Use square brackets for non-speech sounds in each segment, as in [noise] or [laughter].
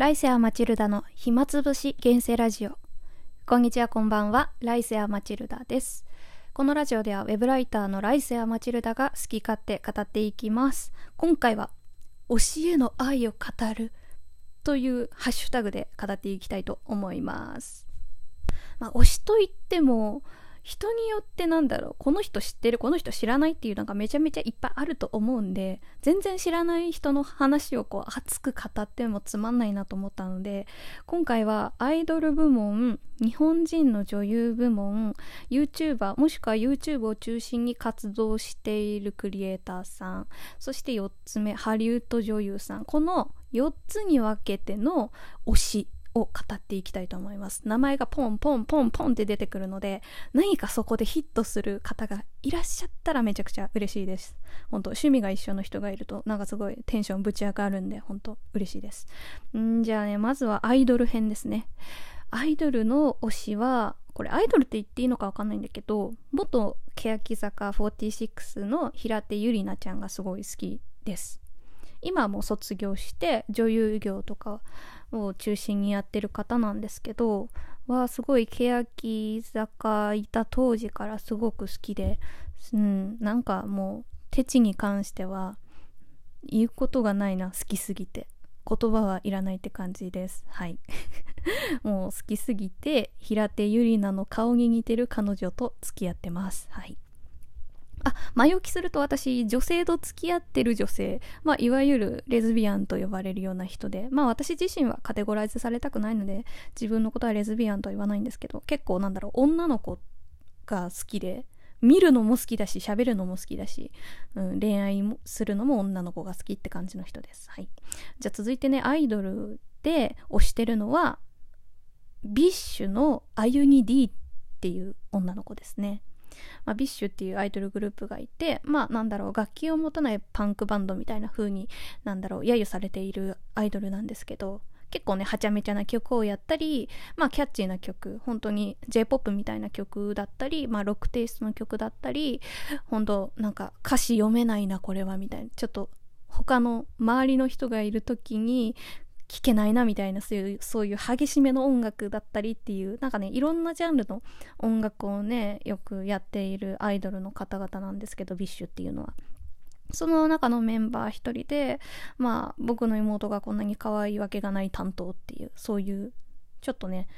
ライセア・マチルダの暇つぶし現世ラジオ。こんにちは、こんばんは。ライセア・マチルダです。このラジオではウェブライターのライセア・マチルダが好き勝手語っていきます。今回は、教えの愛を語るというハッシュタグで語っていきたいと思います。まあ、推しといっても、人によってなんだろうこの人知ってるこの人知らないっていうのがめちゃめちゃいっぱいあると思うんで全然知らない人の話をこう熱く語ってもつまんないなと思ったので今回はアイドル部門日本人の女優部門 YouTuber もしくは YouTube を中心に活動しているクリエイターさんそして4つ目ハリウッド女優さん。この4つに分けての推し。を語っていきたいと思います。名前がポンポンポンポンって出てくるので何かそこでヒットする方がいらっしゃったらめちゃくちゃ嬉しいです。本当趣味が一緒の人がいるとなんかすごいテンションぶち上がるんで本当嬉しいです。んじゃあねまずはアイドル編ですね。アイドルの推しはこれアイドルって言っていいのかわかんないんだけど元欅坂46の平手友梨奈ちゃんがすごい好きです。今も卒業して女優業とかを中心にやってる方なんですけどはすごい欅坂いた当時からすごく好きで、うん、なんかもう手地に関しては言うことがないな好きすぎて。言葉はいらないって感じです。はい。[laughs] もう好きすぎて平手友梨奈の顔に似てる彼女と付き合ってます。はい。あ、前置きすると私、女性と付き合ってる女性、まあ、いわゆるレズビアンと呼ばれるような人で、まあ、私自身はカテゴライズされたくないので、自分のことはレズビアンとは言わないんですけど、結構なんだろう、女の子が好きで、見るのも好きだし、喋るのも好きだし、うん、恋愛もするのも女の子が好きって感じの人です。はい。じゃあ続いてね、アイドルで推してるのは、ビッシュのあゆに D っていう女の子ですね。まあ、ビッシュっていうアイドルグループがいてまあなんだろう楽器を持たないパンクバンドみたいな風になんだろう揶揄されているアイドルなんですけど結構ねはちゃめちゃな曲をやったりまあキャッチーな曲本当に J-POP みたいな曲だったりまあロックテイストの曲だったり本当なんか歌詞読めないなこれはみたいな。ちょっと他の周りの人がいる時に聴けないなみたいなそういうそういう激しめの音楽だったりっていうなんかねいろんなジャンルの音楽をねよくやっているアイドルの方々なんですけどビッシュっていうのは。その中のメンバー一人でまあ僕の妹がこんなに可愛いわけがない担当っていうそういうちょっとね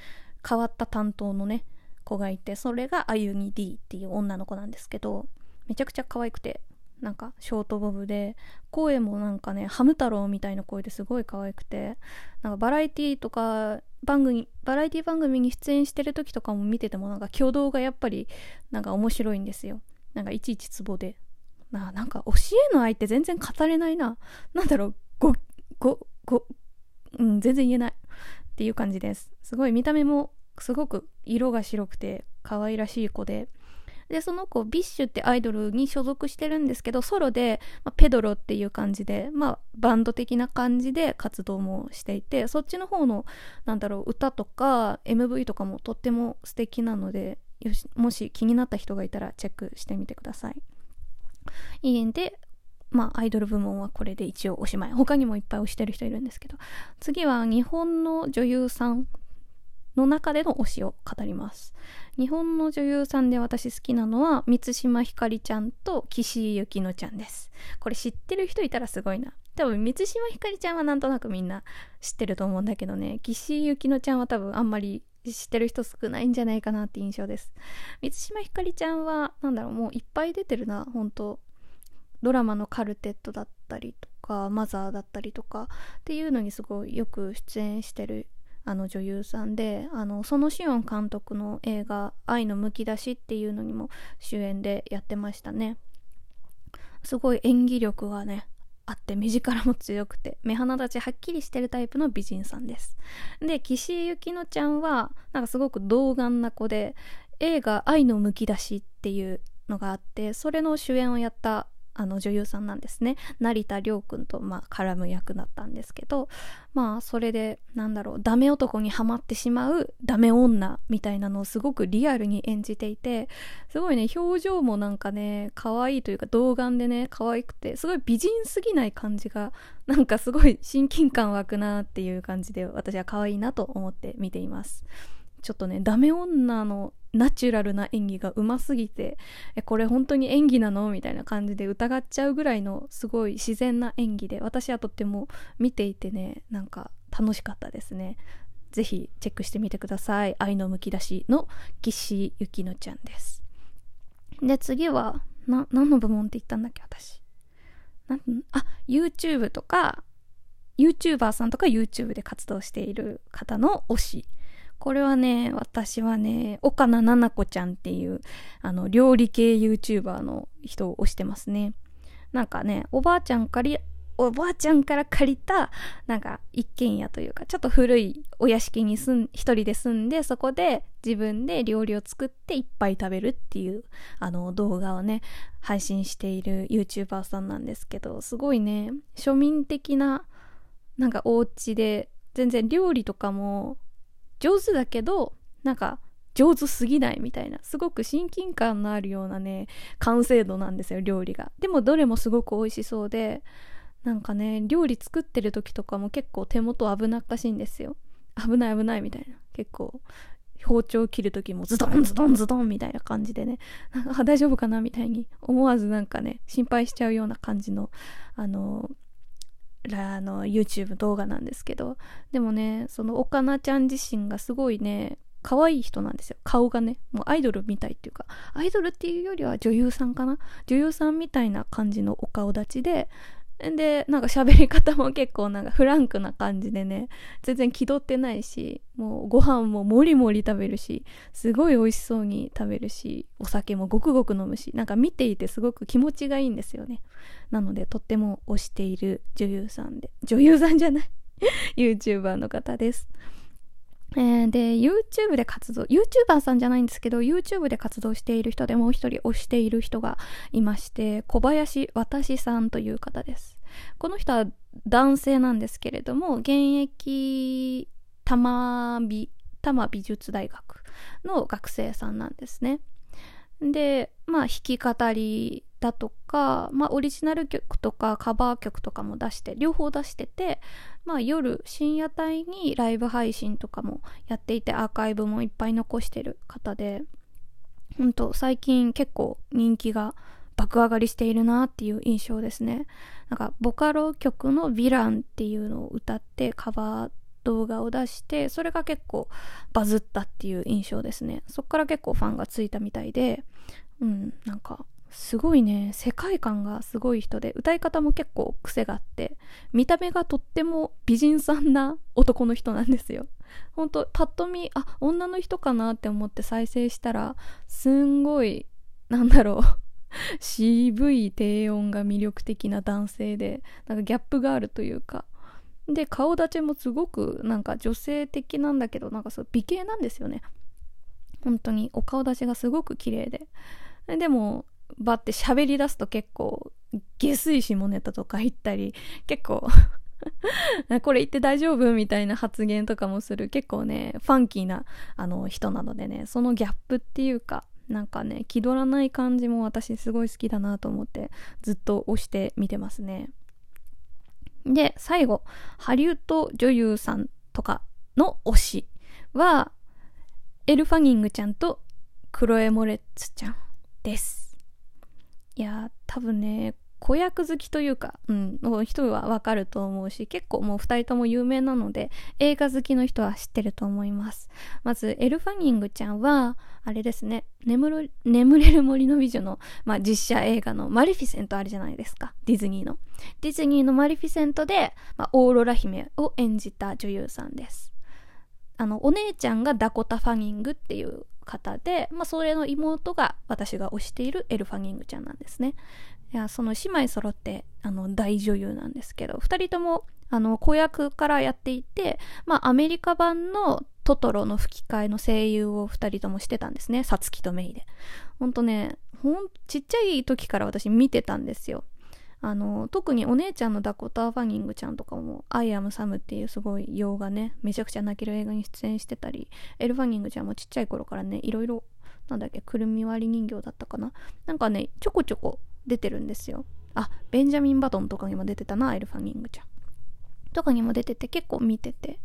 変わった担当のね子がいてそれがあゆみ D っていう女の子なんですけどめちゃくちゃ可愛くてなんかショートボブで声もなんかねハム太郎みたいな声ですごい可愛くてなんかバラエティとか番組バラエティ番組に出演してる時とかも見ててもなんか挙動がやっぱりなんか面白いんですよ。なんかいちいちツボで。ななんか推しへの愛って全然語れないな。なんだろうごごごうん全然言えない。っていう感じです。すごい見た目もすごく色が白くて可愛らしい子で。でその子ビッシュってアイドルに所属してるんですけどソロで、まあ、ペドロっていう感じで、まあ、バンド的な感じで活動もしていてそっちの方のなんだろう歌とか MV とかもとっても素敵なのでよしもし気になった人がいたらチェックしてみてください。いいんでまあ、アイドル部門はこれで一応おしまい。他にもいっぱい推してる人いるんですけど。次は日本の女優さんの中での推しを語ります。日本の女優さんで私好きなのは満島ひかりちゃんと岸井ゆきのちゃんです。これ知ってる人いたらすごいな。多分満島ひかりちゃんはなんとなくみんな知ってると思うんだけどね、岸井ゆきのちゃんは多分あんまり知ってる人少ないんじゃないかなって印象です。満島ひかりちゃんはなんだろうもういっぱい出てるな、本当ドラマのカルテットだったりとかマザーだったりとかっていうのにすごいよく出演してるあの女優さんであのそのシオン監督の映画「愛のむき出し」っていうのにも主演でやってましたね。すごい演技力がねあって目力も強くて目鼻立ちはっきりしてるタイプの美人さんです。で岸井ゆきのちゃんはなんかすごく童顔な子で映画「愛のむき出し」っていうのがあってそれの主演をやったあの女優さんなんですね。成田凌君とまあ絡む役だったんですけどまあそれでなんだろうダメ男にはまってしまうダメ女みたいなのをすごくリアルに演じていてすごいね表情もなんかね可愛いというか童顔でね可愛くてすごい美人すぎない感じがなんかすごい親近感湧くなっていう感じで私は可愛いなと思って見ています。ちょっとねダメ女のナチュラルな演技がうますぎてえこれ本当に演技なのみたいな感じで疑っちゃうぐらいのすごい自然な演技で私はとっても見ていてねなんか楽しかったですね。ぜひチェックしてみてください。愛のむき出しの岸由紀乃ちゃんです。で次はな何の部門って言ったんだっけ私。なんあ YouTube とか YouTuber さんとか YouTube で活動している方の推し。これはね、私はね、岡名奈々子ちゃんっていう、あの、料理系 YouTuber の人を推してますね。なんかね、おばあちゃんから、おばあちゃんから借りた、なんか一軒家というか、ちょっと古いお屋敷に住ん、一人で住んで、そこで自分で料理を作っていっぱい食べるっていう、あの、動画をね、配信している YouTuber さんなんですけど、すごいね、庶民的な、なんかお家で、全然料理とかも上手だけどなんか上手すぎないみたいなすごく親近感のあるようなね完成度なんですよ料理が。でもどれもすごく美味しそうでなんかね料理作ってる時とかも結構手元危なっかしいんですよ。危ない危ないみたいな。結構包丁切る時もズドンズドンズドンみたいな感じでね。なんか大丈夫かなみたいに思わずなんかね心配しちゃうような感じのあのあの YouTube 動画なんですけどでもねそのおかなちゃん自身がすごいね可愛い人なんですよ。顔がねもうアイドルみたいっていうかアイドルっていうよりは女優さんかな？女優さんみたいな感じのお顔立ちででなんか喋り方も結構なんかフランクな感じでね全然気取ってないしもうご飯ももりもり食べるしすごい美味しそうに食べるしお酒もごくごく飲むしなんか見ていてすごく気持ちがいいんですよね。なのでとっても推している女優さんで女優さんじゃない [laughs] YouTuber の方です。えー、で YouTube で活動 YouTuber さんじゃないんですけど YouTube で活動している人でもう一人推している人がいまして小林私さんという方です。この人は男性なんですけれども現役多摩美多摩美術大学の学生さんなんですね。でまあ弾き語りだとか、まあ、オリジナル曲とかカバー曲とかも出して両方出してて、まあ、夜深夜帯にライブ配信とかもやっていてアーカイブもいっぱい残してる方で本当最近結構人気が爆上がりしているなっていう印象ですね。なんかボカロ曲の「ヴィラン」っていうのを歌ってカバー動画を出してそれが結構バズったっていう印象ですね。そっから結構ファンがついたみたいでうんなんかすごいね。世界観がすごい人で歌い方も結構癖があって見た目がとっても美人さんな男の人なんですよ。ほんとパッと見あ女の人かなって思って再生したらすんごいなんだろう。渋い低音が魅力的な男性でなんかギャップがあるというか。で顔立ちもすごくなんか女性的なんだけどなんかそう美形なんですよね。本当にお顔立ちがすごく綺麗で。でもバって喋り出すと結構下水下ネタとか言ったり結構 [laughs] これ言って大丈夫みたいな発言とかもする。結構ねファンキーなあの人なのでねそのギャップっていうかなんかね気取らない感じも私すごい好きだなと思ってずっと押して見てますね。で最後ハリウッド女優さんとかの推しはエル・ファニングちゃんとクロエ・モレッツちゃんです。いや多分ね子役好きというか、うん、の人はわかると思うし、結構もう二人とも有名なので、映画好きの人は知ってると思います。まず、エルファニングちゃんは、あれですね、眠る、眠れる森の美女の、まあ、実写映画のマリフィセントあるじゃないですか。ディズニーの。ディズニーのマリフィセントで、まあ、オーロラ姫を演じた女優さんです。あの、お姉ちゃんがダコタ・ファニングっていう方で、まあ、それの妹が私が推しているエルファニングちゃんなんですね。いやその姉妹揃ってあの大女優なんですけど2人ともあの子役からやっていて、まあ、アメリカ版のトトロの吹き替えの声優を2人ともしてたんですね。さつきとメイで。ほんとねほんちっちゃい時から私見てたんですよ。あの特にお姉ちゃんのダコタ・ファニングちゃんとかも「アイ・アム・サム」っていうすごい洋画ねめちゃくちゃ泣ける映画に出演してたりエル・ファニングちゃんもちっちゃい頃からねいろいろなんだっけくるみ割り人形だったかな。なんかねちょこちょこ出てるんですよ。あベンジャミン・バトンとかにも出てたなエル・ファニングちゃん。とかにも出てて結構見てて。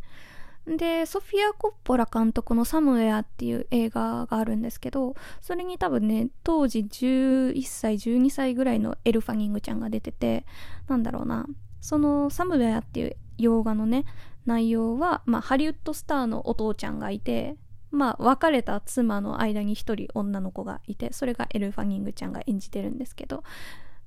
で、ソフィア・コッポラ監督のサムウェアっていう映画があるんですけど、それに多分ね、当時11歳、12歳ぐらいのエル・ファニングちゃんが出てて、なんだろうな、そのサムウェアっていう洋画のね、内容は、まあ、ハリウッドスターのお父ちゃんがいて、まあ、別れた妻の間に一人女の子がいて、それがエル・ファニングちゃんが演じてるんですけど、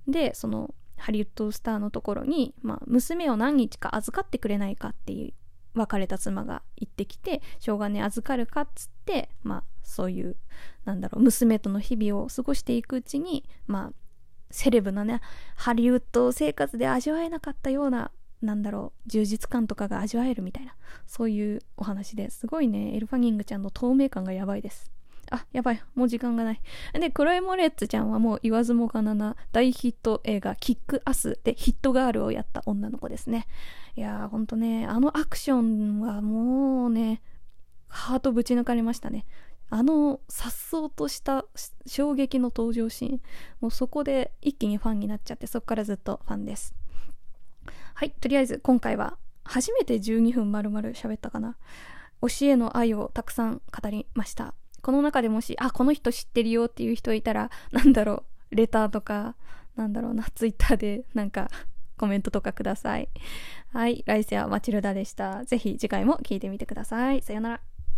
で、その、ハリウッドスターのところに、まあ、娘を何日か預かってくれないかっていう別れた妻が行ってきてしょうがね預かるかっつってまあそういうなんだろう娘との日々を過ごしていくうちにまあセレブなねハリウッド生活で味わえなかったようななんだろう充実感とかが味わえるみたいなそういうお話ですごいねエルファニングちゃんの透明感がやばいです。あ、やばい。もう時間がない。で、クロエ・モレッツちゃんはもう言わずもがなな大ヒット映画、キック・アスでヒットガールをやった女の子ですね。いやー、ほんとね、あのアクションはもうね、ハートぶち抜かれましたね。あの、さっそうとした衝撃の登場シーン。もうそこで一気にファンになっちゃって、そこからずっとファンです。はい、とりあえず今回は初めて12分丸々喋ったかな。推しへの愛をたくさん語りました。この中でもし、あ、この人知ってるよっていう人いたら、なんだろう、レターとか、なんだろうな、ツイッターでなんかコメントとかください。はい、来世はマチルダでした。ぜひ次回も聞いてみてください。さよなら。